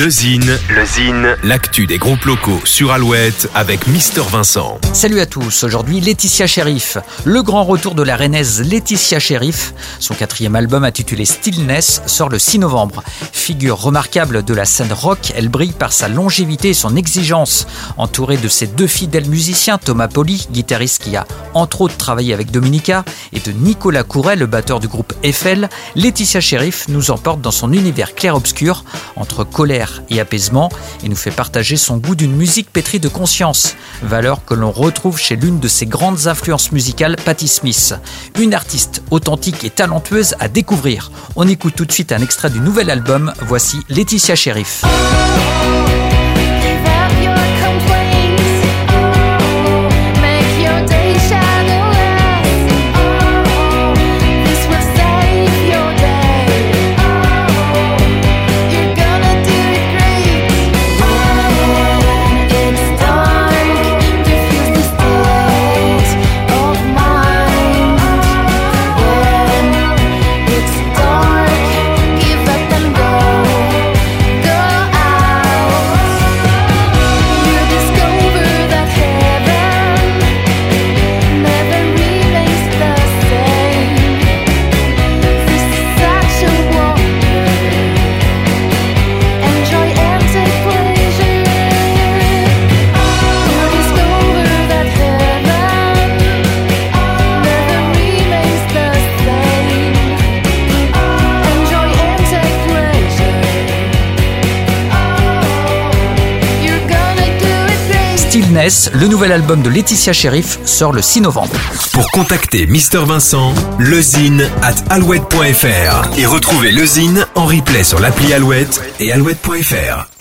Le Zine, le Zine, l'actu des groupes locaux sur Alouette avec Mister Vincent. Salut à tous, aujourd'hui Laetitia Sheriff, le grand retour de la rennaise Laetitia Sheriff. Son quatrième album intitulé Stillness sort le 6 novembre. Figure remarquable de la scène rock, elle brille par sa longévité et son exigence. Entourée de ses deux fidèles musiciens, Thomas Poli, guitariste qui a entre autres travaillé avec Dominica, et de Nicolas Couret, le batteur du groupe Eiffel, Laetitia Sheriff nous emporte dans son univers clair-obscur entre colère et apaisement et nous fait partager son goût d'une musique pétrie de conscience, valeur que l'on retrouve chez l'une de ses grandes influences musicales, Patti Smith. Une artiste authentique et talentueuse à découvrir. On écoute tout de suite un extrait du nouvel album, voici Laetitia Sheriff. Stillness, le nouvel album de Laetitia Sheriff, sort le 6 novembre. Pour contacter Mister Vincent, lezine at alouette.fr et retrouver lezine en replay sur l'appli Alouette et alouette.fr.